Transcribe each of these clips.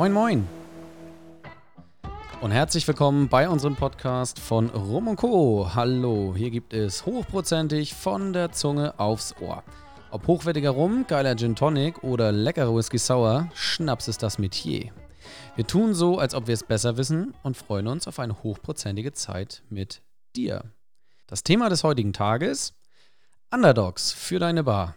Moin, moin. Und herzlich willkommen bei unserem Podcast von Rum und Co. Hallo, hier gibt es hochprozentig von der Zunge aufs Ohr. Ob hochwertiger Rum, geiler Gin Tonic oder leckerer Whisky Sour, Schnaps ist das Metier. Wir tun so, als ob wir es besser wissen und freuen uns auf eine hochprozentige Zeit mit dir. Das Thema des heutigen Tages: Underdogs für deine Bar.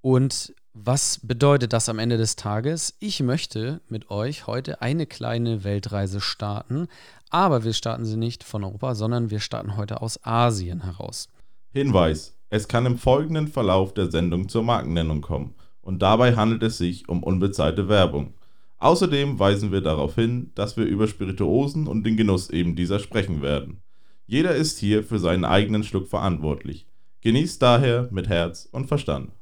Und was bedeutet das am Ende des Tages? Ich möchte mit euch heute eine kleine Weltreise starten, aber wir starten sie nicht von Europa, sondern wir starten heute aus Asien heraus. Hinweis: Es kann im folgenden Verlauf der Sendung zur Markennennung kommen und dabei handelt es sich um unbezahlte Werbung. Außerdem weisen wir darauf hin, dass wir über Spirituosen und den Genuss eben dieser sprechen werden. Jeder ist hier für seinen eigenen Schluck verantwortlich. Genießt daher mit Herz und Verstand.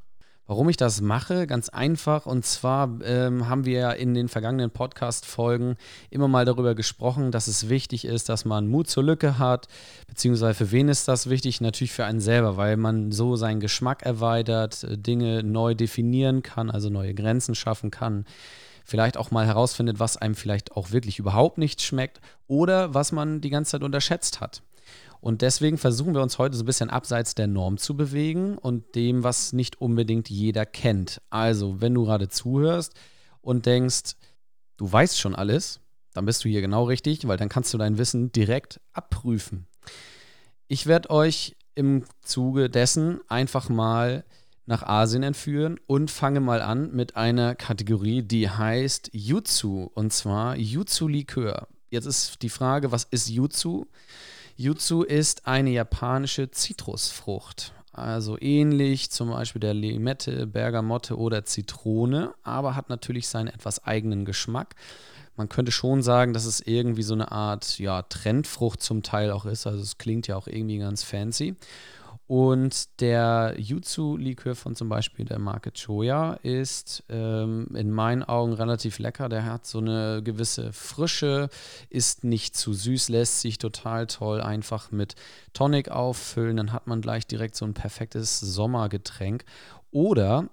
Warum ich das mache? Ganz einfach. Und zwar ähm, haben wir ja in den vergangenen Podcast-Folgen immer mal darüber gesprochen, dass es wichtig ist, dass man Mut zur Lücke hat. Beziehungsweise für wen ist das wichtig? Natürlich für einen selber, weil man so seinen Geschmack erweitert, äh, Dinge neu definieren kann, also neue Grenzen schaffen kann. Vielleicht auch mal herausfindet, was einem vielleicht auch wirklich überhaupt nicht schmeckt oder was man die ganze Zeit unterschätzt hat. Und deswegen versuchen wir uns heute so ein bisschen abseits der Norm zu bewegen und dem, was nicht unbedingt jeder kennt. Also, wenn du gerade zuhörst und denkst, du weißt schon alles, dann bist du hier genau richtig, weil dann kannst du dein Wissen direkt abprüfen. Ich werde euch im Zuge dessen einfach mal nach Asien entführen und fange mal an mit einer Kategorie, die heißt Jutsu und zwar Jutsu Likör. Jetzt ist die Frage, was ist Jutsu? Jutsu ist eine japanische Zitrusfrucht. Also ähnlich zum Beispiel der Limette, Bergamotte oder Zitrone, aber hat natürlich seinen etwas eigenen Geschmack. Man könnte schon sagen, dass es irgendwie so eine Art ja, Trendfrucht zum Teil auch ist. Also es klingt ja auch irgendwie ganz fancy. Und der Jutsu-Likör von zum Beispiel der Marke Choya ist ähm, in meinen Augen relativ lecker. Der hat so eine gewisse Frische, ist nicht zu süß, lässt sich total toll einfach mit Tonic auffüllen. Dann hat man gleich direkt so ein perfektes Sommergetränk. Oder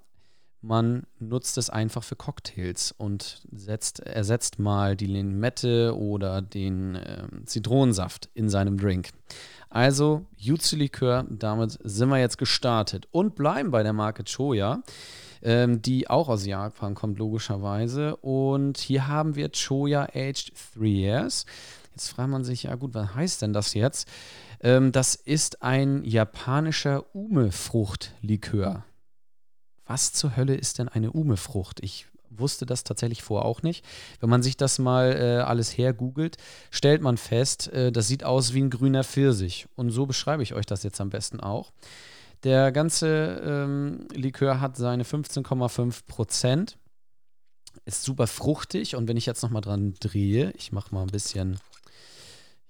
man nutzt es einfach für Cocktails und setzt, ersetzt mal die Limette oder den äh, Zitronensaft in seinem Drink. Also Jutsu-Likör, damit sind wir jetzt gestartet und bleiben bei der Marke Choya, ähm, die auch aus Japan kommt, logischerweise. Und hier haben wir Choya Aged 3 Years. Jetzt fragt man sich, ja gut, was heißt denn das jetzt? Ähm, das ist ein japanischer Ume-Frucht-Likör. Was zur Hölle ist denn eine Ume-Frucht? Ich wusste das tatsächlich vorher auch nicht. Wenn man sich das mal äh, alles hergoogelt, stellt man fest, äh, das sieht aus wie ein grüner Pfirsich. Und so beschreibe ich euch das jetzt am besten auch. Der ganze ähm, Likör hat seine 15,5 Prozent. Ist super fruchtig und wenn ich jetzt nochmal dran drehe, ich mache mal ein bisschen,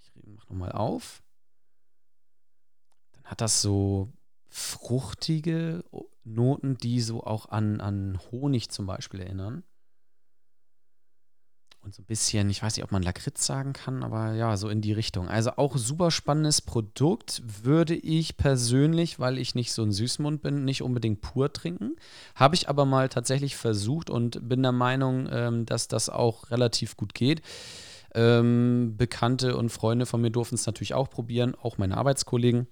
ich mache nochmal auf, dann hat das so fruchtige Noten, die so auch an, an Honig zum Beispiel erinnern. Und so ein bisschen, ich weiß nicht, ob man Lakritz sagen kann, aber ja, so in die Richtung. Also auch super spannendes Produkt würde ich persönlich, weil ich nicht so ein Süßmund bin, nicht unbedingt pur trinken. Habe ich aber mal tatsächlich versucht und bin der Meinung, ähm, dass das auch relativ gut geht. Ähm, Bekannte und Freunde von mir durften es natürlich auch probieren, auch meine Arbeitskollegen.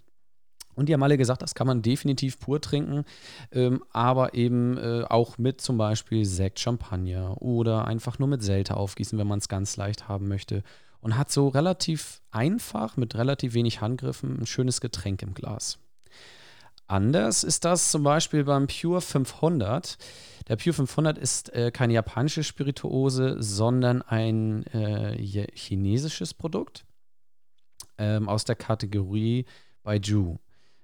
Und die haben alle gesagt, das kann man definitiv pur trinken, ähm, aber eben äh, auch mit zum Beispiel Sekt, Champagner oder einfach nur mit Selte aufgießen, wenn man es ganz leicht haben möchte. Und hat so relativ einfach, mit relativ wenig Handgriffen, ein schönes Getränk im Glas. Anders ist das zum Beispiel beim Pure 500. Der Pure 500 ist äh, keine japanische Spirituose, sondern ein äh, chinesisches Produkt ähm, aus der Kategorie Baiju.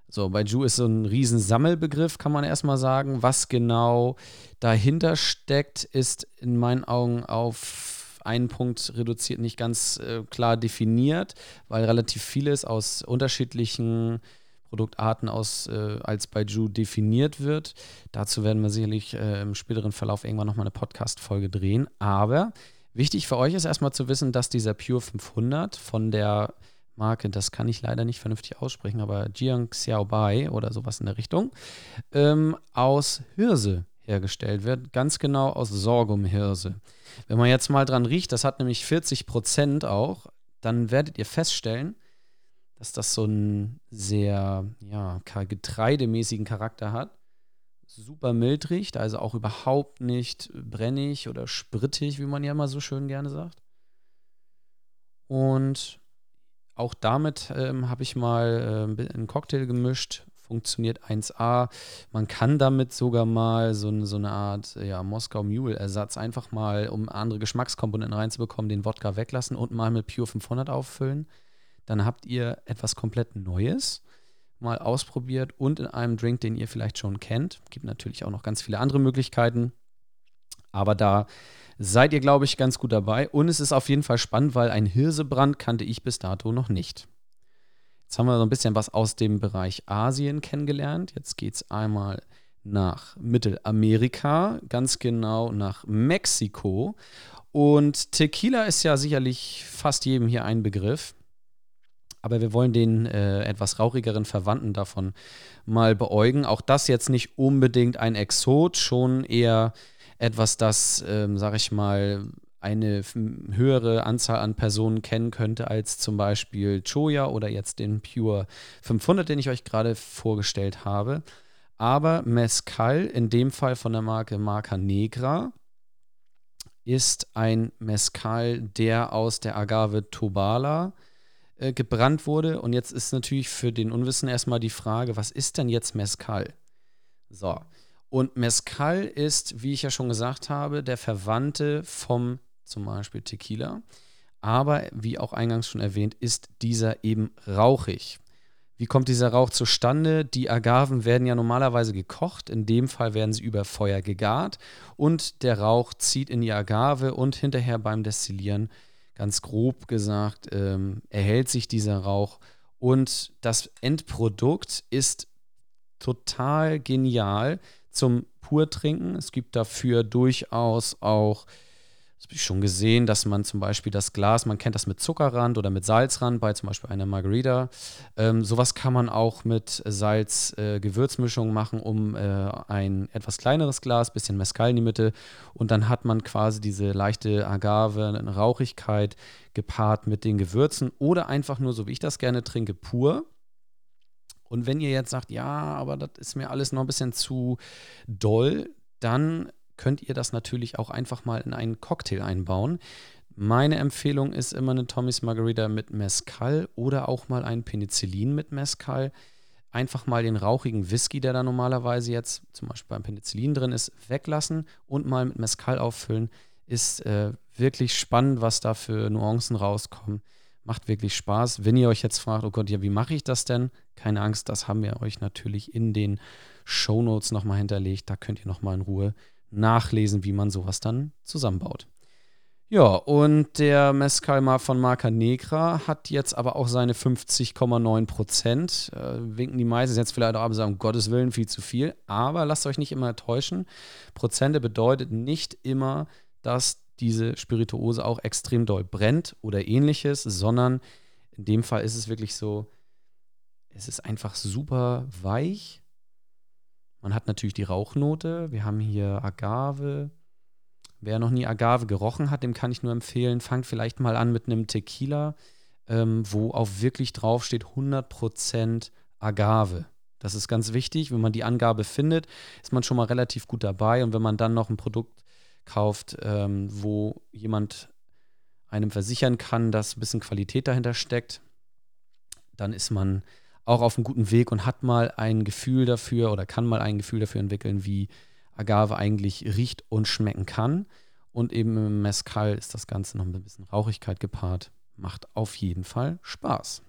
So, Baiju ist so ein Riesensammelbegriff, kann man erstmal sagen. Was genau dahinter steckt, ist in meinen Augen auf einen Punkt reduziert, nicht ganz äh, klar definiert, weil relativ vieles aus unterschiedlichen Produktarten aus, äh, als Baiju definiert wird. Dazu werden wir sicherlich äh, im späteren Verlauf irgendwann nochmal eine Podcast-Folge drehen. Aber wichtig für euch ist erstmal zu wissen, dass dieser Pure 500 von der Marke, das kann ich leider nicht vernünftig aussprechen, aber Jiang Xiaobai oder sowas in der Richtung, ähm, aus Hirse hergestellt wird, ganz genau aus Sorghumhirse. Wenn man jetzt mal dran riecht, das hat nämlich 40 Prozent auch, dann werdet ihr feststellen, dass das so einen sehr ja, getreidemäßigen Charakter hat. Super mild riecht, also auch überhaupt nicht brennig oder sprittig, wie man ja immer so schön gerne sagt. Und auch damit ähm, habe ich mal äh, einen Cocktail gemischt funktioniert 1A. Man kann damit sogar mal so, eine, so eine Art ja, Moskau Mule-Ersatz einfach mal, um andere Geschmackskomponenten reinzubekommen, den Wodka weglassen und mal mit Pure 500 auffüllen. Dann habt ihr etwas komplett Neues mal ausprobiert und in einem Drink, den ihr vielleicht schon kennt. Gibt natürlich auch noch ganz viele andere Möglichkeiten. Aber da seid ihr, glaube ich, ganz gut dabei. Und es ist auf jeden Fall spannend, weil ein Hirsebrand kannte ich bis dato noch nicht. Jetzt haben wir so ein bisschen was aus dem Bereich Asien kennengelernt. Jetzt geht es einmal nach Mittelamerika, ganz genau nach Mexiko. Und Tequila ist ja sicherlich fast jedem hier ein Begriff. Aber wir wollen den äh, etwas rauchigeren Verwandten davon mal beäugen. Auch das jetzt nicht unbedingt ein Exot, schon eher etwas, das, ähm, sag ich mal, eine höhere Anzahl an Personen kennen könnte als zum Beispiel Choya oder jetzt den Pure 500, den ich euch gerade vorgestellt habe. Aber Mezcal, in dem Fall von der Marke Marca Negra, ist ein Mezcal, der aus der Agave Tobala äh, gebrannt wurde. Und jetzt ist natürlich für den Unwissen erstmal die Frage, was ist denn jetzt Mezcal? So. Und Mezcal ist, wie ich ja schon gesagt habe, der Verwandte vom zum Beispiel Tequila. Aber wie auch eingangs schon erwähnt, ist dieser eben rauchig. Wie kommt dieser Rauch zustande? Die Agaven werden ja normalerweise gekocht, in dem Fall werden sie über Feuer gegart und der Rauch zieht in die Agave und hinterher beim Destillieren, ganz grob gesagt, ähm, erhält sich dieser Rauch und das Endprodukt ist total genial zum Purtrinken. Es gibt dafür durchaus auch das habe ich schon gesehen, dass man zum Beispiel das Glas, man kennt das mit Zuckerrand oder mit Salzrand bei zum Beispiel einer Margarita. Ähm, sowas kann man auch mit Salz-Gewürzmischung äh, machen, um äh, ein etwas kleineres Glas, bisschen Mescal in die Mitte. Und dann hat man quasi diese leichte Agave, Rauchigkeit gepaart mit den Gewürzen oder einfach nur, so wie ich das gerne trinke, pur. Und wenn ihr jetzt sagt, ja, aber das ist mir alles noch ein bisschen zu doll, dann könnt ihr das natürlich auch einfach mal in einen Cocktail einbauen. Meine Empfehlung ist immer eine Tommy's Margarita mit Mezcal oder auch mal ein Penicillin mit Mezcal. Einfach mal den rauchigen Whisky, der da normalerweise jetzt zum Beispiel beim Penicillin drin ist, weglassen und mal mit Mezcal auffüllen. Ist äh, wirklich spannend, was da für Nuancen rauskommen. Macht wirklich Spaß. Wenn ihr euch jetzt fragt, oh Gott, ja, wie mache ich das denn? Keine Angst, das haben wir euch natürlich in den Show Notes nochmal hinterlegt. Da könnt ihr nochmal in Ruhe nachlesen, wie man sowas dann zusammenbaut. Ja, und der Mezcal von Marca Negra hat jetzt aber auch seine 50,9 Prozent. Äh, winken die meisten jetzt vielleicht auch ab und sagen, um Gottes Willen, viel zu viel. Aber lasst euch nicht immer täuschen. Prozente bedeutet nicht immer, dass diese Spirituose auch extrem doll brennt oder ähnliches, sondern in dem Fall ist es wirklich so, es ist einfach super weich, man hat natürlich die Rauchnote. Wir haben hier Agave. Wer noch nie Agave gerochen hat, dem kann ich nur empfehlen, fangt vielleicht mal an mit einem Tequila, ähm, wo auch wirklich draufsteht 100% Agave. Das ist ganz wichtig. Wenn man die Angabe findet, ist man schon mal relativ gut dabei. Und wenn man dann noch ein Produkt kauft, ähm, wo jemand einem versichern kann, dass ein bisschen Qualität dahinter steckt, dann ist man auch auf einem guten Weg und hat mal ein Gefühl dafür oder kann mal ein Gefühl dafür entwickeln, wie Agave eigentlich riecht und schmecken kann. Und eben im Mezcal ist das Ganze noch mit ein bisschen Rauchigkeit gepaart. Macht auf jeden Fall Spaß.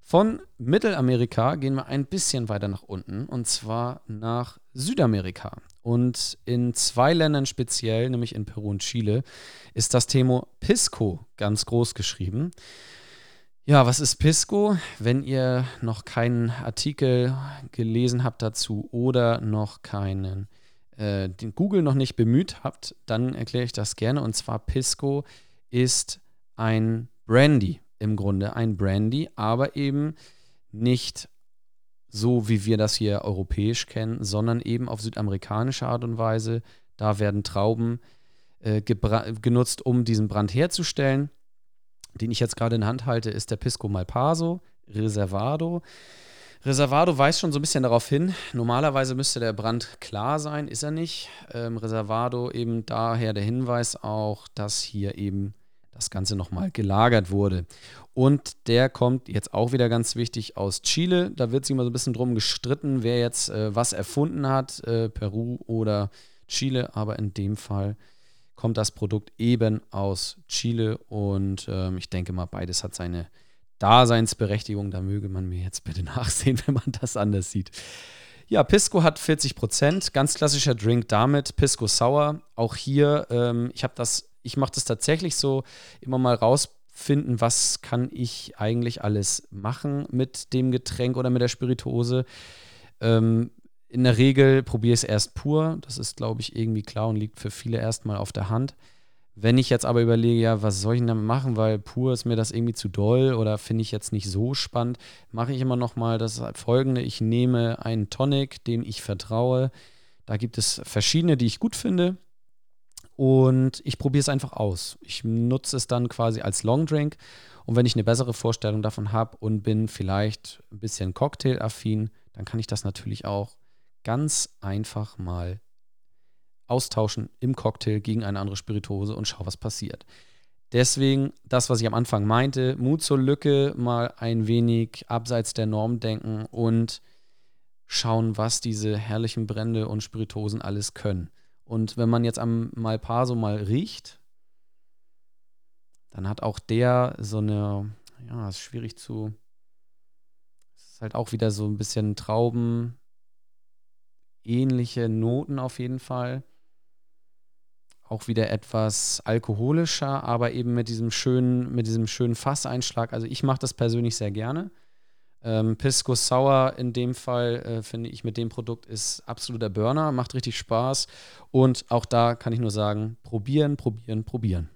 Von Mittelamerika gehen wir ein bisschen weiter nach unten und zwar nach Südamerika. Und in zwei Ländern speziell, nämlich in Peru und Chile, ist das Thema Pisco ganz groß geschrieben. Ja, was ist Pisco? Wenn ihr noch keinen Artikel gelesen habt dazu oder noch keinen, äh, den Google noch nicht bemüht habt, dann erkläre ich das gerne. Und zwar Pisco ist ein Brandy im Grunde, ein Brandy, aber eben nicht so wie wir das hier europäisch kennen, sondern eben auf südamerikanische Art und Weise. Da werden Trauben äh, genutzt, um diesen Brand herzustellen. Den ich jetzt gerade in Hand halte, ist der Pisco Malpaso Reservado. Reservado weist schon so ein bisschen darauf hin. Normalerweise müsste der Brand klar sein, ist er nicht. Ähm, Reservado eben daher der Hinweis auch, dass hier eben das Ganze nochmal gelagert wurde. Und der kommt jetzt auch wieder ganz wichtig aus Chile. Da wird sich immer so ein bisschen drum gestritten, wer jetzt äh, was erfunden hat, äh, Peru oder Chile. Aber in dem Fall kommt das Produkt eben aus Chile und ähm, ich denke mal, beides hat seine Daseinsberechtigung. Da möge man mir jetzt bitte nachsehen, wenn man das anders sieht. Ja, Pisco hat 40 Prozent, ganz klassischer Drink damit, Pisco Sour. Auch hier, ähm, ich habe das, ich mache das tatsächlich so, immer mal rausfinden, was kann ich eigentlich alles machen mit dem Getränk oder mit der Spirituose. Ähm, in der Regel probiere ich es erst pur. Das ist, glaube ich, irgendwie klar und liegt für viele erstmal auf der Hand. Wenn ich jetzt aber überlege, ja, was soll ich denn damit machen, weil pur ist mir das irgendwie zu doll oder finde ich jetzt nicht so spannend, mache ich immer noch mal das folgende. Ich nehme einen Tonic, dem ich vertraue. Da gibt es verschiedene, die ich gut finde. Und ich probiere es einfach aus. Ich nutze es dann quasi als Longdrink. Und wenn ich eine bessere Vorstellung davon habe und bin vielleicht ein bisschen Cocktail-affin, dann kann ich das natürlich auch ganz einfach mal austauschen im Cocktail gegen eine andere Spirituose und schau, was passiert. Deswegen das, was ich am Anfang meinte, Mut zur Lücke, mal ein wenig abseits der Norm denken und schauen, was diese herrlichen Brände und Spirituosen alles können. Und wenn man jetzt am Malpaso mal riecht, dann hat auch der so eine, ja, ist schwierig zu, ist halt auch wieder so ein bisschen Trauben, ähnliche Noten auf jeden Fall. Auch wieder etwas alkoholischer, aber eben mit diesem schönen, mit diesem schönen Fasseinschlag. Also ich mache das persönlich sehr gerne. Ähm, Pisco Sour in dem Fall, äh, finde ich, mit dem Produkt ist absoluter Burner, macht richtig Spaß. Und auch da kann ich nur sagen, probieren, probieren, probieren.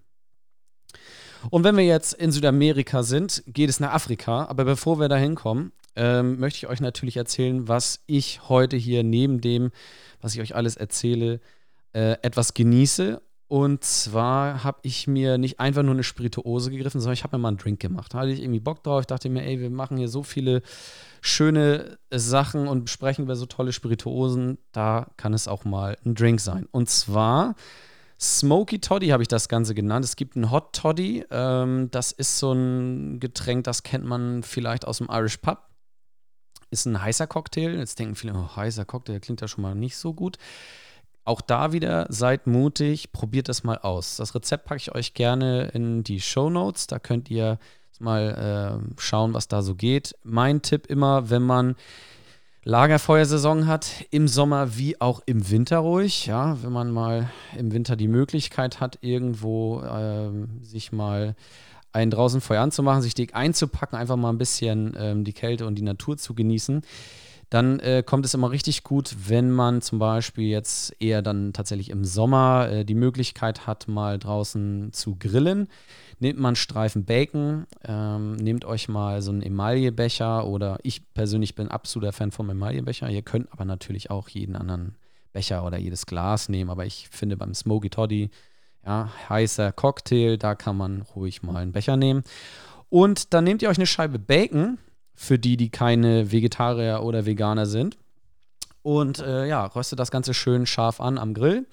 Und wenn wir jetzt in Südamerika sind, geht es nach Afrika. Aber bevor wir da hinkommen, ähm, möchte ich euch natürlich erzählen, was ich heute hier neben dem, was ich euch alles erzähle, äh, etwas genieße. Und zwar habe ich mir nicht einfach nur eine Spirituose gegriffen, sondern ich habe mir mal einen Drink gemacht. Da hatte ich irgendwie Bock drauf. Ich dachte mir, ey, wir machen hier so viele schöne Sachen und besprechen über so tolle Spirituosen. Da kann es auch mal ein Drink sein. Und zwar Smoky Toddy habe ich das Ganze genannt. Es gibt einen Hot Toddy. Ähm, das ist so ein Getränk, das kennt man vielleicht aus dem Irish Pub ist ein heißer Cocktail. Jetzt denken viele, oh, heißer Cocktail klingt ja schon mal nicht so gut. Auch da wieder, seid mutig, probiert das mal aus. Das Rezept packe ich euch gerne in die Show Notes. Da könnt ihr mal äh, schauen, was da so geht. Mein Tipp immer, wenn man Lagerfeuersaison hat, im Sommer wie auch im Winter ruhig. Ja, wenn man mal im Winter die Möglichkeit hat, irgendwo äh, sich mal einen draußen Feuer anzumachen, sich dick einzupacken, einfach mal ein bisschen ähm, die Kälte und die Natur zu genießen, dann äh, kommt es immer richtig gut, wenn man zum Beispiel jetzt eher dann tatsächlich im Sommer äh, die Möglichkeit hat, mal draußen zu grillen. Nehmt man Streifen Bacon, ähm, nehmt euch mal so einen Emaillebecher oder ich persönlich bin absoluter Fan vom Emaillebecher. Ihr könnt aber natürlich auch jeden anderen Becher oder jedes Glas nehmen, aber ich finde beim Smoky Toddy ja, heißer Cocktail, da kann man ruhig mal einen Becher nehmen. Und dann nehmt ihr euch eine Scheibe Bacon, für die, die keine Vegetarier oder Veganer sind. Und äh, ja, röstet das Ganze schön scharf an am Grill.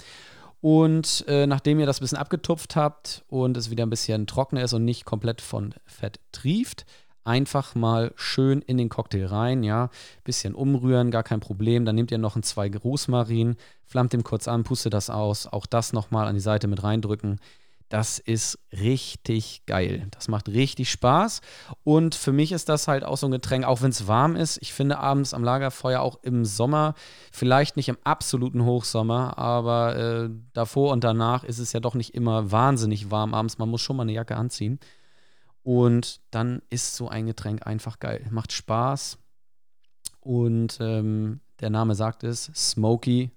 Und äh, nachdem ihr das ein bisschen abgetupft habt und es wieder ein bisschen trockener ist und nicht komplett von Fett trieft, einfach mal schön in den Cocktail rein, ja, bisschen umrühren, gar kein Problem. Dann nehmt ihr noch ein zwei Rosmarin, flammt den kurz an, pustet das aus, auch das nochmal an die Seite mit reindrücken. Das ist richtig geil. Das macht richtig Spaß. Und für mich ist das halt auch so ein Getränk, auch wenn es warm ist. Ich finde abends am Lagerfeuer auch im Sommer, vielleicht nicht im absoluten Hochsommer, aber äh, davor und danach ist es ja doch nicht immer wahnsinnig warm abends. Man muss schon mal eine Jacke anziehen. Und dann ist so ein Getränk einfach geil. Macht Spaß. Und ähm, der Name sagt es, Smoky.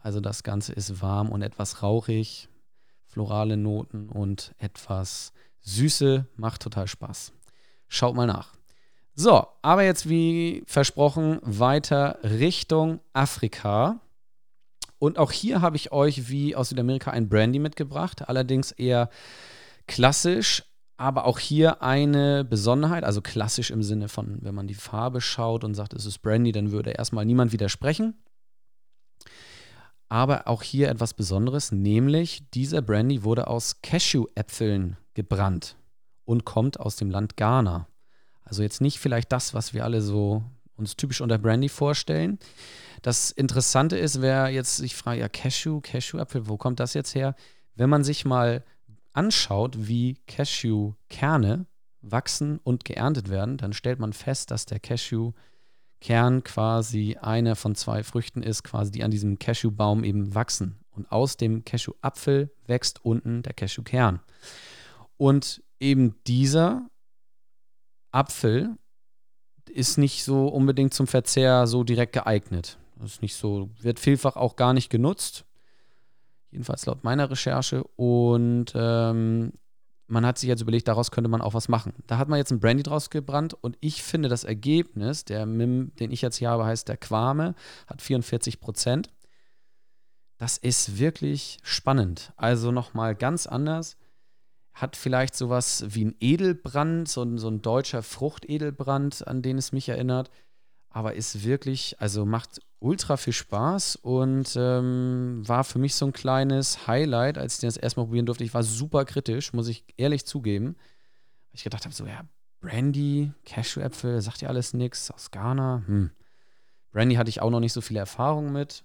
Also das Ganze ist warm und etwas rauchig, florale Noten und etwas Süße. Macht total Spaß. Schaut mal nach. So, aber jetzt wie versprochen weiter Richtung Afrika. Und auch hier habe ich euch wie aus Südamerika ein Brandy mitgebracht, allerdings eher klassisch, aber auch hier eine Besonderheit, also klassisch im Sinne von, wenn man die Farbe schaut und sagt, es ist Brandy, dann würde erstmal niemand widersprechen. Aber auch hier etwas Besonderes, nämlich dieser Brandy wurde aus Cashew-Äpfeln gebrannt und kommt aus dem Land Ghana. Also jetzt nicht vielleicht das, was wir alle so uns typisch unter Brandy vorstellen. Das Interessante ist, wer jetzt sich fragt, ja, Cashew, Cashew-Apfel, wo kommt das jetzt her? Wenn man sich mal anschaut, wie Cashew-Kerne wachsen und geerntet werden, dann stellt man fest, dass der Cashew-Kern quasi einer von zwei Früchten ist, quasi die an diesem Cashew-Baum eben wachsen. Und aus dem Cashew-Apfel wächst unten der Cashew-Kern. Und eben dieser Apfel ist nicht so unbedingt zum Verzehr so direkt geeignet. Das ist nicht so, wird vielfach auch gar nicht genutzt. Jedenfalls laut meiner Recherche. Und ähm, man hat sich jetzt überlegt, daraus könnte man auch was machen. Da hat man jetzt ein Brandy draus gebrannt und ich finde das Ergebnis, der MIM, den ich jetzt hier habe, heißt der Quame, hat 44 Prozent. Das ist wirklich spannend. Also nochmal ganz anders. Hat vielleicht sowas wie ein Edelbrand, so ein, so ein deutscher Fruchtedelbrand, an den es mich erinnert. Aber ist wirklich, also macht ultra viel Spaß und ähm, war für mich so ein kleines Highlight, als ich das erstmal probieren durfte. Ich war super kritisch, muss ich ehrlich zugeben. Ich gedacht habe, so, ja, Brandy, Cashewäpfel, sagt ja alles nichts, aus Ghana. Hm. Brandy hatte ich auch noch nicht so viele Erfahrungen mit.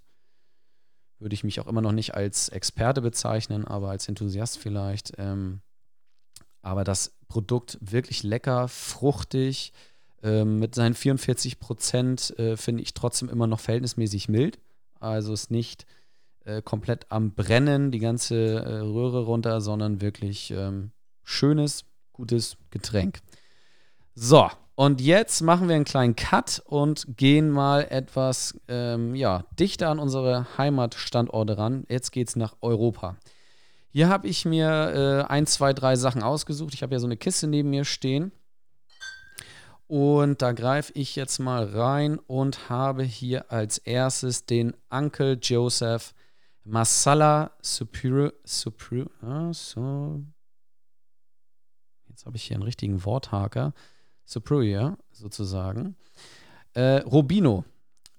Würde ich mich auch immer noch nicht als Experte bezeichnen, aber als Enthusiast vielleicht. Ähm, aber das Produkt wirklich lecker, fruchtig, ähm, mit seinen 44 Prozent äh, finde ich trotzdem immer noch verhältnismäßig mild. Also ist nicht äh, komplett am Brennen, die ganze äh, Röhre runter, sondern wirklich ähm, schönes, gutes Getränk. So, und jetzt machen wir einen kleinen Cut und gehen mal etwas ähm, ja, dichter an unsere Heimatstandorte ran. Jetzt geht es nach Europa. Hier habe ich mir äh, ein, zwei, drei Sachen ausgesucht. Ich habe ja so eine Kiste neben mir stehen. Und da greife ich jetzt mal rein und habe hier als erstes den Uncle Joseph Masala Superior. Superior ah. Jetzt habe ich hier einen richtigen Worthaker. Superior sozusagen. Äh, Robino.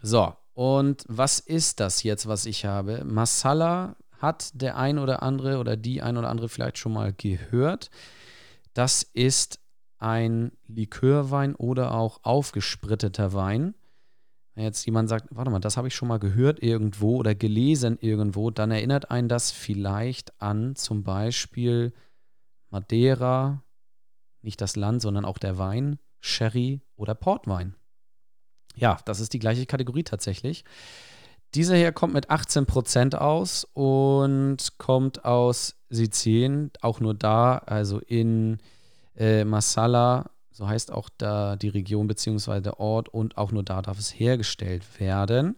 So, und was ist das jetzt, was ich habe? Masala hat der ein oder andere oder die ein oder andere vielleicht schon mal gehört. Das ist ein Likörwein oder auch aufgespritteter Wein. Wenn jetzt jemand sagt, warte mal, das habe ich schon mal gehört irgendwo oder gelesen irgendwo, dann erinnert einen das vielleicht an zum Beispiel Madeira, nicht das Land, sondern auch der Wein, Sherry oder Portwein. Ja, das ist die gleiche Kategorie tatsächlich. Dieser hier kommt mit 18% aus und kommt aus Sizilien, auch nur da, also in äh, Masala, so heißt auch da die Region bzw. der Ort und auch nur da darf es hergestellt werden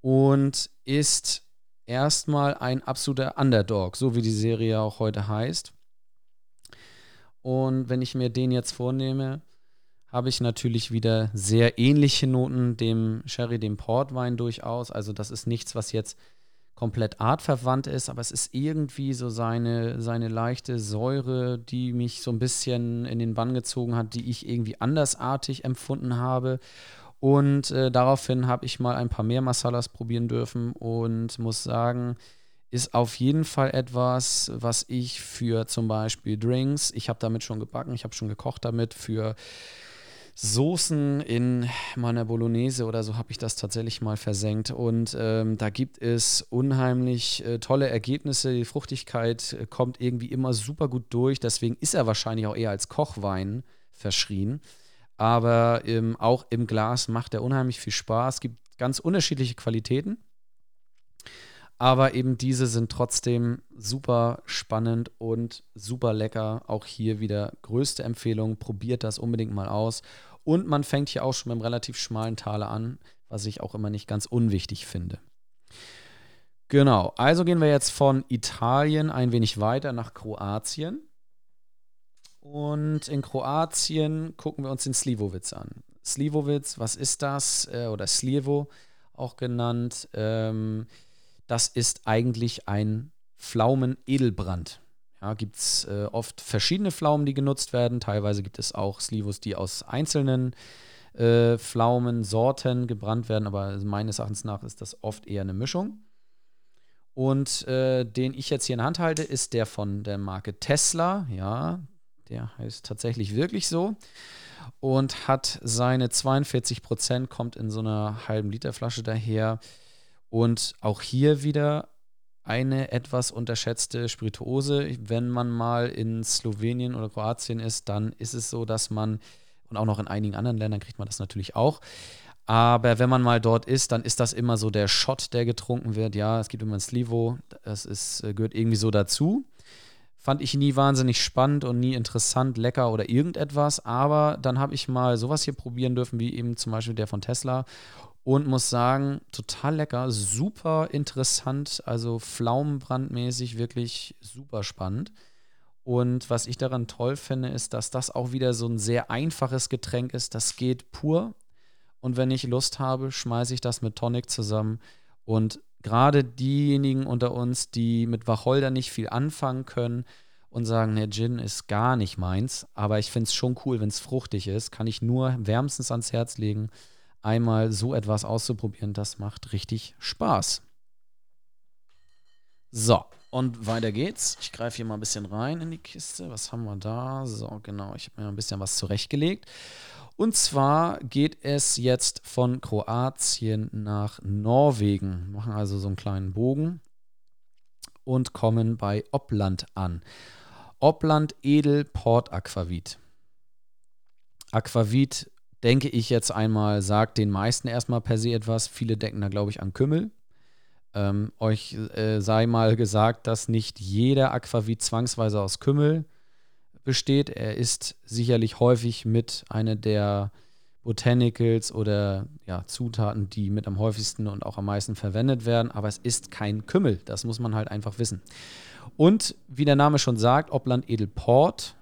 und ist erstmal ein absoluter Underdog, so wie die Serie auch heute heißt. Und wenn ich mir den jetzt vornehme, habe ich natürlich wieder sehr ähnliche Noten dem Sherry, dem Portwein durchaus. Also das ist nichts, was jetzt komplett artverwandt ist, aber es ist irgendwie so seine, seine leichte Säure, die mich so ein bisschen in den Bann gezogen hat, die ich irgendwie andersartig empfunden habe. Und äh, daraufhin habe ich mal ein paar mehr Masalas probieren dürfen und muss sagen, ist auf jeden Fall etwas, was ich für zum Beispiel Drinks, ich habe damit schon gebacken, ich habe schon gekocht damit, für Soßen in meiner Bolognese oder so habe ich das tatsächlich mal versenkt. Und ähm, da gibt es unheimlich äh, tolle Ergebnisse. Die Fruchtigkeit äh, kommt irgendwie immer super gut durch. Deswegen ist er wahrscheinlich auch eher als Kochwein verschrien. Aber ähm, auch im Glas macht er unheimlich viel Spaß. Es gibt ganz unterschiedliche Qualitäten. Aber eben diese sind trotzdem super spannend und super lecker. Auch hier wieder größte Empfehlung. Probiert das unbedingt mal aus. Und man fängt hier auch schon mit einem relativ schmalen Taler an, was ich auch immer nicht ganz unwichtig finde. Genau, also gehen wir jetzt von Italien ein wenig weiter nach Kroatien. Und in Kroatien gucken wir uns den Slivovitz an. Slivovitz, was ist das? Äh, oder Slivo auch genannt. Ähm, das ist eigentlich ein Pflaumen-Edelbrand. Ja, gibt es äh, oft verschiedene Pflaumen, die genutzt werden. Teilweise gibt es auch Slivos, die aus einzelnen äh, Pflaumensorten gebrannt werden, aber meines Erachtens nach ist das oft eher eine Mischung. Und äh, den ich jetzt hier in Hand halte, ist der von der Marke Tesla. Ja, der heißt tatsächlich wirklich so. Und hat seine 42 Prozent, kommt in so einer halben Liter Flasche daher. Und auch hier wieder eine etwas unterschätzte Spirituose. Wenn man mal in Slowenien oder Kroatien ist, dann ist es so, dass man, und auch noch in einigen anderen Ländern kriegt man das natürlich auch, aber wenn man mal dort ist, dann ist das immer so der Shot, der getrunken wird. Ja, es gibt immer ein Slivo, das ist, äh, gehört irgendwie so dazu. Fand ich nie wahnsinnig spannend und nie interessant, lecker oder irgendetwas. Aber dann habe ich mal sowas hier probieren dürfen, wie eben zum Beispiel der von Tesla und muss sagen, total lecker, super interessant, also Pflaumenbrandmäßig wirklich super spannend. Und was ich daran toll finde, ist, dass das auch wieder so ein sehr einfaches Getränk ist. Das geht pur. Und wenn ich Lust habe, schmeiße ich das mit Tonic zusammen. Und gerade diejenigen unter uns, die mit Wacholder nicht viel anfangen können und sagen, der Gin ist gar nicht meins, aber ich finde es schon cool, wenn es fruchtig ist, kann ich nur wärmstens ans Herz legen einmal so etwas auszuprobieren, das macht richtig Spaß. So, und weiter geht's. Ich greife hier mal ein bisschen rein in die Kiste. Was haben wir da? So, genau, ich habe mir ein bisschen was zurechtgelegt. Und zwar geht es jetzt von Kroatien nach Norwegen. Wir machen also so einen kleinen Bogen und kommen bei Oppland an. Oppland Edel Port Aquavit. Aquavit denke ich jetzt einmal, sagt den meisten erstmal per se etwas. Viele denken da, glaube ich, an Kümmel. Ähm, euch äh, sei mal gesagt, dass nicht jeder Aquavit zwangsweise aus Kümmel besteht. Er ist sicherlich häufig mit einer der Botanicals oder ja, Zutaten, die mit am häufigsten und auch am meisten verwendet werden, aber es ist kein Kümmel. Das muss man halt einfach wissen. Und wie der Name schon sagt, Obland Edel Port,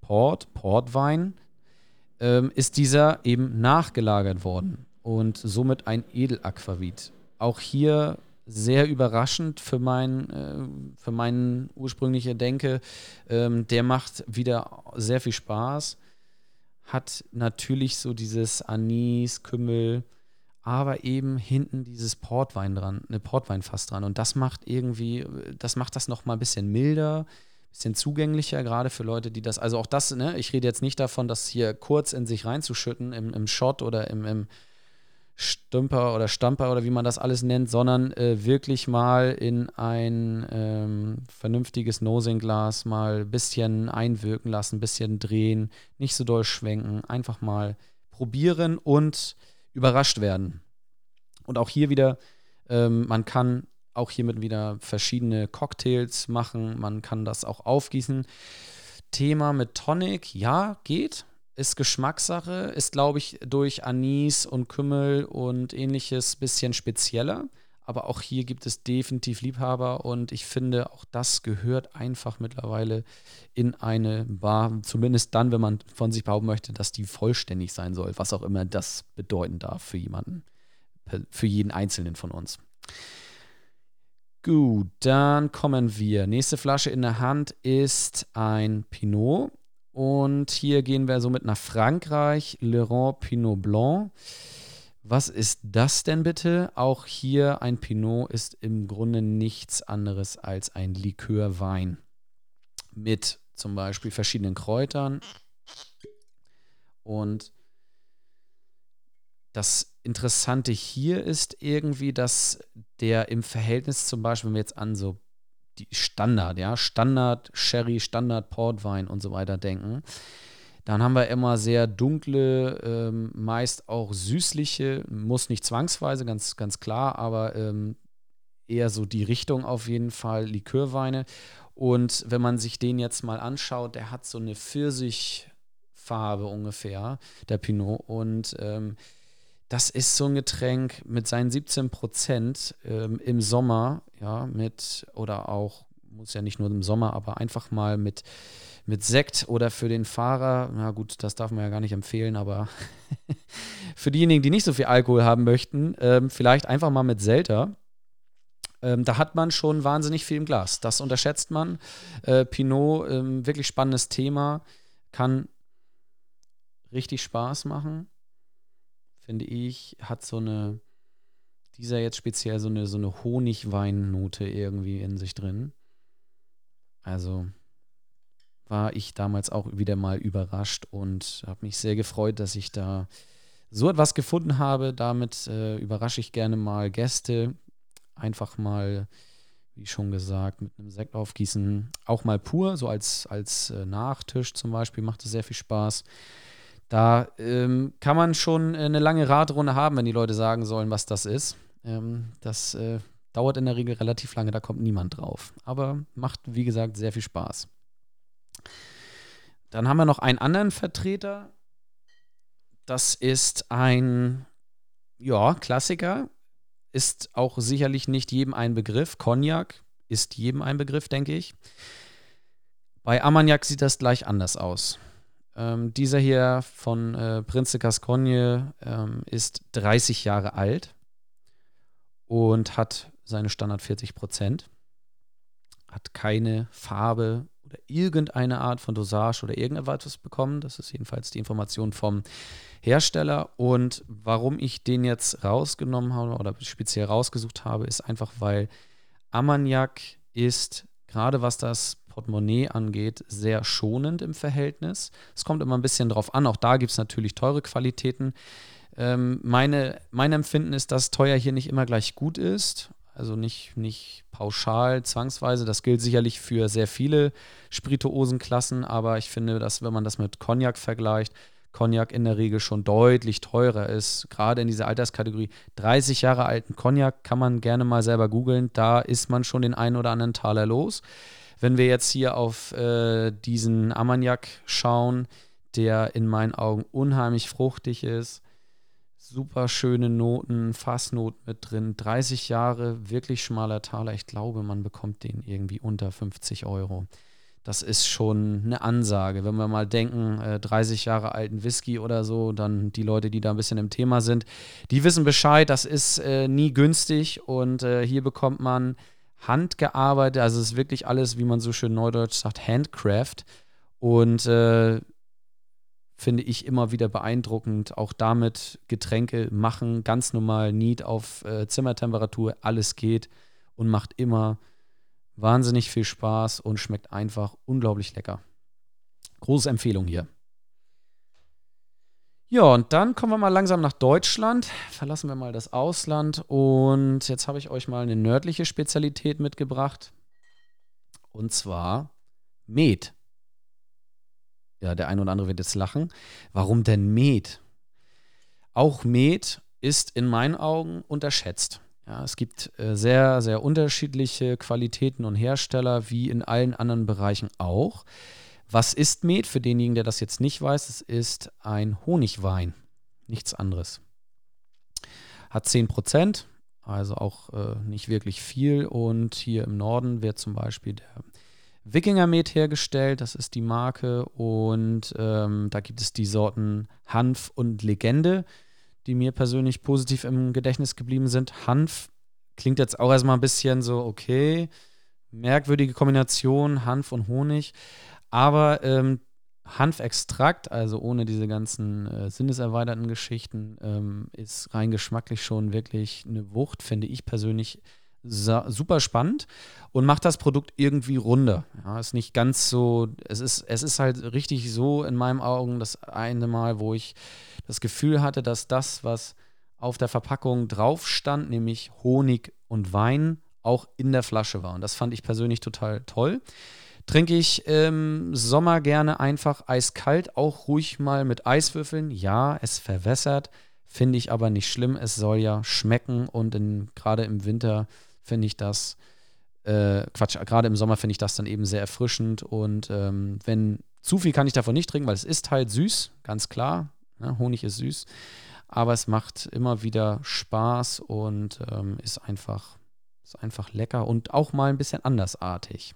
Port, Portwein, ähm, ist dieser eben nachgelagert worden und somit ein Edelaquavit. Auch hier sehr überraschend für mein, äh, für meinen ursprüngliche Denke. Ähm, der macht wieder sehr viel Spaß. Hat natürlich so dieses Anis, Kümmel, aber eben hinten dieses Portwein dran, eine Portweinfass dran. Und das macht irgendwie, das macht das nochmal ein bisschen milder, bisschen zugänglicher, gerade für Leute, die das, also auch das, ne, ich rede jetzt nicht davon, das hier kurz in sich reinzuschütten im, im Shot oder im, im Stümper oder Stamper oder wie man das alles nennt, sondern äh, wirklich mal in ein ähm, vernünftiges Nosing-Glas mal ein bisschen einwirken lassen, ein bisschen drehen, nicht so doll schwenken, einfach mal probieren und überrascht werden. Und auch hier wieder, ähm, man kann auch hiermit wieder verschiedene Cocktails machen. Man kann das auch aufgießen. Thema mit Tonic, ja, geht. Ist Geschmackssache, ist, glaube ich, durch Anis und Kümmel und ähnliches bisschen spezieller. Aber auch hier gibt es definitiv Liebhaber und ich finde, auch das gehört einfach mittlerweile in eine Bar. Zumindest dann, wenn man von sich behaupten möchte, dass die vollständig sein soll, was auch immer das bedeuten darf für jemanden, für jeden Einzelnen von uns. Gut, dann kommen wir. Nächste Flasche in der Hand ist ein Pinot. Und hier gehen wir somit nach Frankreich. Laurent Pinot Blanc. Was ist das denn bitte? Auch hier ein Pinot ist im Grunde nichts anderes als ein Likörwein. Mit zum Beispiel verschiedenen Kräutern. Und das Interessante hier ist irgendwie, dass der im Verhältnis zum Beispiel, wenn wir jetzt an so die Standard, ja, Standard Sherry, Standard Portwein und so weiter denken, dann haben wir immer sehr dunkle, ähm, meist auch süßliche, muss nicht zwangsweise, ganz, ganz klar, aber ähm, eher so die Richtung auf jeden Fall, Likörweine. Und wenn man sich den jetzt mal anschaut, der hat so eine Pfirsichfarbe ungefähr, der Pinot. Und ähm, das ist so ein Getränk mit seinen 17 Prozent ähm, im Sommer, ja, mit oder auch muss ja nicht nur im Sommer, aber einfach mal mit, mit Sekt oder für den Fahrer, na gut, das darf man ja gar nicht empfehlen, aber für diejenigen, die nicht so viel Alkohol haben möchten, ähm, vielleicht einfach mal mit Selter. Ähm, da hat man schon wahnsinnig viel im Glas. Das unterschätzt man. Äh, Pinot, ähm, wirklich spannendes Thema, kann richtig Spaß machen, finde ich. Hat so eine, dieser jetzt speziell so eine, so eine Honigweinnote irgendwie in sich drin. Also war ich damals auch wieder mal überrascht und habe mich sehr gefreut, dass ich da so etwas gefunden habe. Damit äh, überrasche ich gerne mal Gäste. Einfach mal, wie schon gesagt, mit einem Sekt aufgießen. Auch mal pur, so als, als äh, Nachtisch zum Beispiel, macht es sehr viel Spaß. Da ähm, kann man schon eine lange Radrunde haben, wenn die Leute sagen sollen, was das ist. Ähm, das äh, dauert in der Regel relativ lange, da kommt niemand drauf. Aber macht, wie gesagt, sehr viel Spaß. Dann haben wir noch einen anderen Vertreter. Das ist ein, ja, Klassiker. Ist auch sicherlich nicht jedem ein Begriff. Cognac ist jedem ein Begriff, denke ich. Bei Armagnac sieht das gleich anders aus. Ähm, dieser hier von äh, Prince de Gascogne ähm, ist 30 Jahre alt und hat seine Standard 40 Prozent. Hat keine Farbe oder irgendeine Art von Dosage oder irgendetwas bekommen. Das ist jedenfalls die Information vom Hersteller. Und warum ich den jetzt rausgenommen habe oder speziell rausgesucht habe, ist einfach, weil Armagnac ist, gerade was das Portemonnaie angeht, sehr schonend im Verhältnis. Es kommt immer ein bisschen drauf an. Auch da gibt es natürlich teure Qualitäten. Ähm, meine, mein Empfinden ist, dass teuer hier nicht immer gleich gut ist. Also nicht, nicht pauschal, zwangsweise. Das gilt sicherlich für sehr viele Spirituosenklassen, aber ich finde, dass wenn man das mit Cognac vergleicht, Cognac in der Regel schon deutlich teurer ist. Gerade in dieser Alterskategorie 30 Jahre alten Cognac kann man gerne mal selber googeln. Da ist man schon den einen oder anderen Taler los. Wenn wir jetzt hier auf äh, diesen Armagnac schauen, der in meinen Augen unheimlich fruchtig ist, super schöne Noten, Fassnoten mit drin, 30 Jahre, wirklich schmaler Taler. Ich glaube, man bekommt den irgendwie unter 50 Euro. Das ist schon eine Ansage. Wenn wir mal denken, äh, 30 Jahre alten Whisky oder so, dann die Leute, die da ein bisschen im Thema sind, die wissen Bescheid, das ist äh, nie günstig und äh, hier bekommt man handgearbeitet, also es ist wirklich alles, wie man so schön neudeutsch sagt, Handcraft. Und äh, finde ich immer wieder beeindruckend. Auch damit Getränke machen, ganz normal, Need auf äh, Zimmertemperatur, alles geht und macht immer wahnsinnig viel Spaß und schmeckt einfach unglaublich lecker. Große Empfehlung hier. Ja, und dann kommen wir mal langsam nach Deutschland. Verlassen wir mal das Ausland. Und jetzt habe ich euch mal eine nördliche Spezialität mitgebracht. Und zwar Met. Ja, der eine oder andere wird jetzt lachen. Warum denn Met? Auch Met ist in meinen Augen unterschätzt. Ja, es gibt äh, sehr, sehr unterschiedliche Qualitäten und Hersteller, wie in allen anderen Bereichen auch. Was ist Met? Für denjenigen, der das jetzt nicht weiß, es ist ein Honigwein. Nichts anderes. Hat 10%, also auch äh, nicht wirklich viel. Und hier im Norden wird zum Beispiel der Wikinger Met hergestellt. Das ist die Marke. Und ähm, da gibt es die Sorten Hanf und Legende, die mir persönlich positiv im Gedächtnis geblieben sind. Hanf klingt jetzt auch erstmal ein bisschen so, okay, merkwürdige Kombination, Hanf und Honig. Aber ähm, Hanfextrakt, also ohne diese ganzen äh, sinneserweiterten Geschichten, ähm, ist rein geschmacklich schon wirklich eine Wucht, finde ich persönlich super spannend und macht das Produkt irgendwie runder. Ja, ist nicht ganz so, es ist, es ist halt richtig so in meinen Augen das eine Mal, wo ich das Gefühl hatte, dass das, was auf der Verpackung drauf stand, nämlich Honig und Wein, auch in der Flasche war. Und das fand ich persönlich total toll. Trinke ich im Sommer gerne einfach eiskalt, auch ruhig mal mit Eiswürfeln. Ja, es verwässert, finde ich aber nicht schlimm. Es soll ja schmecken und gerade im Winter finde ich das, äh, Quatsch, gerade im Sommer finde ich das dann eben sehr erfrischend. Und ähm, wenn zu viel kann ich davon nicht trinken, weil es ist halt süß, ganz klar. Ne, Honig ist süß. Aber es macht immer wieder Spaß und ähm, ist einfach Ist einfach lecker und auch mal ein bisschen andersartig.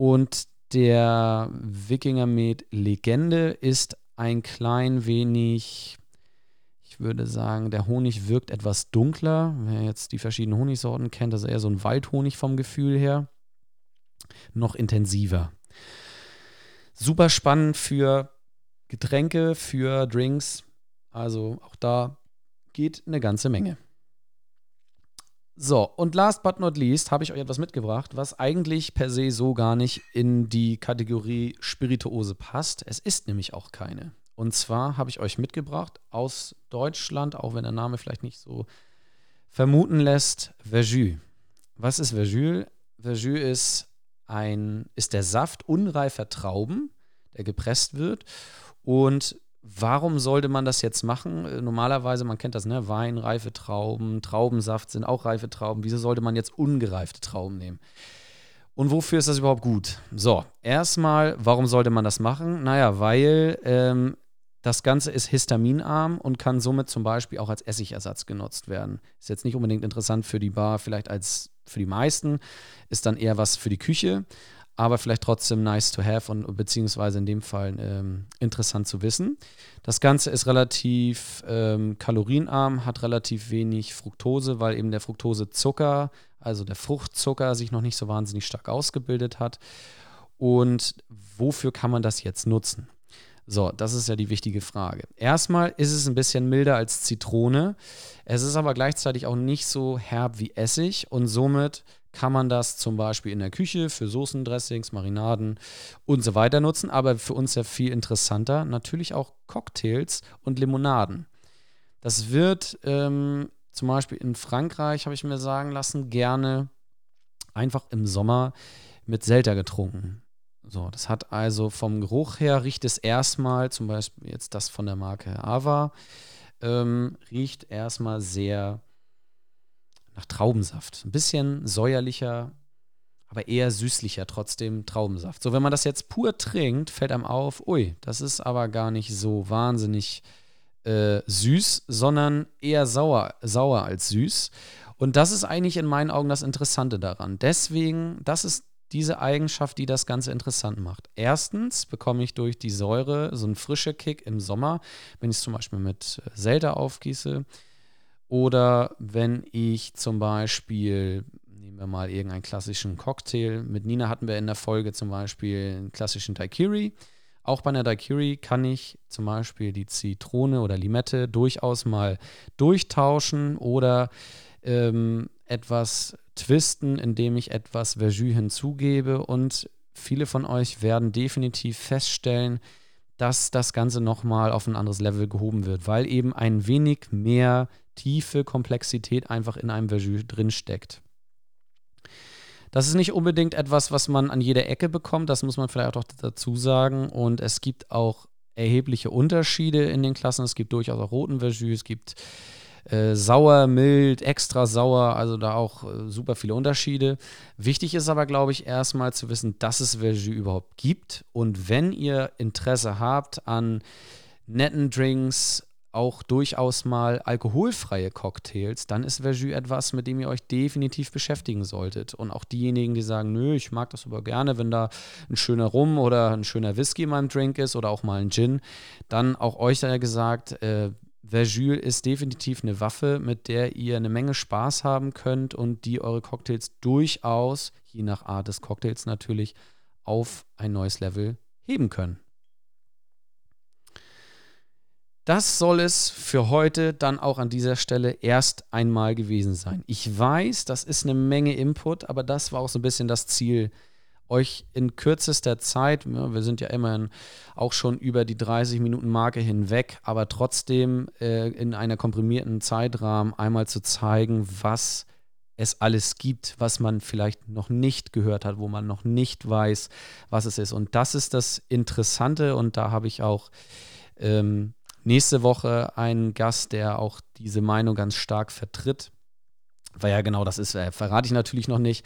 Und der Wikinger Med Legende ist ein klein wenig, ich würde sagen, der Honig wirkt etwas dunkler. Wer jetzt die verschiedenen Honigsorten kennt, das ist eher so ein Waldhonig vom Gefühl her. Noch intensiver. Super spannend für Getränke, für Drinks. Also auch da geht eine ganze Menge. So, und last but not least habe ich euch etwas mitgebracht, was eigentlich per se so gar nicht in die Kategorie Spirituose passt. Es ist nämlich auch keine. Und zwar habe ich euch mitgebracht aus Deutschland, auch wenn der Name vielleicht nicht so vermuten lässt, Verjus. Was ist Verjus? Verjus ist, ein, ist der Saft unreifer Trauben, der gepresst wird. Und Warum sollte man das jetzt machen? Äh, normalerweise, man kennt das, ne? Wein, reife Trauben, Traubensaft sind auch reife Trauben. Wieso sollte man jetzt ungereifte Trauben nehmen? Und wofür ist das überhaupt gut? So, erstmal, warum sollte man das machen? Naja, weil ähm, das Ganze ist histaminarm und kann somit zum Beispiel auch als Essigersatz genutzt werden. Ist jetzt nicht unbedingt interessant für die Bar, vielleicht als für die meisten, ist dann eher was für die Küche aber vielleicht trotzdem nice to have und beziehungsweise in dem Fall ähm, interessant zu wissen. Das Ganze ist relativ ähm, kalorienarm, hat relativ wenig Fructose, weil eben der Fructosezucker, also der Fruchtzucker, sich noch nicht so wahnsinnig stark ausgebildet hat. Und wofür kann man das jetzt nutzen? So, das ist ja die wichtige Frage. Erstmal ist es ein bisschen milder als Zitrone. Es ist aber gleichzeitig auch nicht so herb wie Essig und somit kann man das zum Beispiel in der Küche für Soßen, Dressings, Marinaden und so weiter nutzen. Aber für uns ja viel interessanter natürlich auch Cocktails und Limonaden. Das wird ähm, zum Beispiel in Frankreich, habe ich mir sagen lassen, gerne einfach im Sommer mit Selter getrunken. So, das hat also vom Geruch her riecht es erstmal, zum Beispiel jetzt das von der Marke Ava, ähm, riecht erstmal sehr nach Traubensaft. Ein bisschen säuerlicher, aber eher süßlicher trotzdem Traubensaft. So, wenn man das jetzt pur trinkt, fällt einem auf, ui, das ist aber gar nicht so wahnsinnig äh, süß, sondern eher sauer, sauer als süß. Und das ist eigentlich in meinen Augen das Interessante daran. Deswegen, das ist diese Eigenschaft, die das Ganze interessant macht. Erstens bekomme ich durch die Säure so einen frischen Kick im Sommer, wenn ich es zum Beispiel mit Selter aufgieße. Oder wenn ich zum Beispiel, nehmen wir mal irgendeinen klassischen Cocktail, mit Nina hatten wir in der Folge zum Beispiel einen klassischen Daiquiri. Auch bei einer Daiquiri kann ich zum Beispiel die Zitrone oder Limette durchaus mal durchtauschen oder ähm, etwas twisten, indem ich etwas Verjus hinzugebe. Und viele von euch werden definitiv feststellen, dass das Ganze nochmal auf ein anderes Level gehoben wird, weil eben ein wenig mehr tiefe Komplexität einfach in einem Verjus drinsteckt. Das ist nicht unbedingt etwas, was man an jeder Ecke bekommt, das muss man vielleicht auch dazu sagen. Und es gibt auch erhebliche Unterschiede in den Klassen. Es gibt durchaus auch roten Verjus, es gibt äh, sauer, mild, extra sauer, also da auch äh, super viele Unterschiede. Wichtig ist aber, glaube ich, erstmal zu wissen, dass es Verjus überhaupt gibt. Und wenn ihr Interesse habt an netten Drinks, auch durchaus mal alkoholfreie Cocktails, dann ist Verjus etwas, mit dem ihr euch definitiv beschäftigen solltet. Und auch diejenigen, die sagen, nö, ich mag das aber gerne, wenn da ein schöner Rum oder ein schöner Whisky in meinem Drink ist oder auch mal ein Gin, dann auch euch da gesagt, äh, Verjus ist definitiv eine Waffe, mit der ihr eine Menge Spaß haben könnt und die eure Cocktails durchaus, je nach Art des Cocktails natürlich, auf ein neues Level heben können. Das soll es für heute dann auch an dieser Stelle erst einmal gewesen sein. Ich weiß, das ist eine Menge Input, aber das war auch so ein bisschen das Ziel, euch in kürzester Zeit, wir sind ja immerhin auch schon über die 30 Minuten Marke hinweg, aber trotzdem äh, in einer komprimierten Zeitrahmen einmal zu zeigen, was es alles gibt, was man vielleicht noch nicht gehört hat, wo man noch nicht weiß, was es ist. Und das ist das Interessante und da habe ich auch ähm, nächste Woche einen Gast, der auch diese Meinung ganz stark vertritt. Weil ja genau das ist, äh, verrate ich natürlich noch nicht.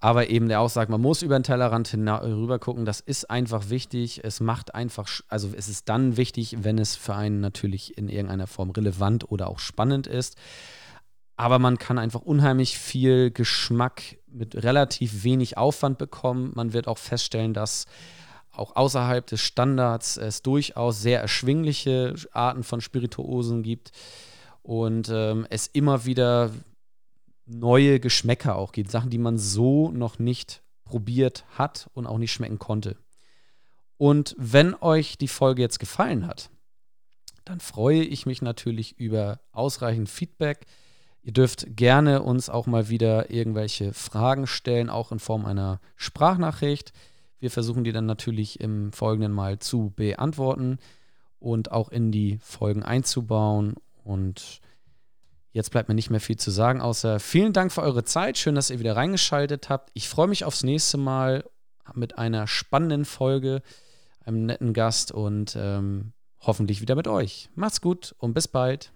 Aber eben der auch sagt, man muss über den Tellerrand rüber gucken. Das ist einfach wichtig. Es macht einfach, also es ist dann wichtig, wenn es für einen natürlich in irgendeiner Form relevant oder auch spannend ist. aber man kann einfach unheimlich viel Geschmack mit relativ wenig Aufwand bekommen. Man wird auch feststellen, dass auch außerhalb des Standards es durchaus sehr erschwingliche Arten von Spirituosen gibt und ähm, es immer wieder neue Geschmäcker auch gibt, Sachen, die man so noch nicht probiert hat und auch nicht schmecken konnte. Und wenn euch die Folge jetzt gefallen hat, dann freue ich mich natürlich über ausreichend Feedback. Ihr dürft gerne uns auch mal wieder irgendwelche Fragen stellen, auch in Form einer Sprachnachricht. Wir versuchen die dann natürlich im Folgenden mal zu beantworten und auch in die Folgen einzubauen. Und jetzt bleibt mir nicht mehr viel zu sagen, außer vielen Dank für eure Zeit. Schön, dass ihr wieder reingeschaltet habt. Ich freue mich aufs nächste Mal mit einer spannenden Folge, einem netten Gast und ähm, hoffentlich wieder mit euch. Macht's gut und bis bald.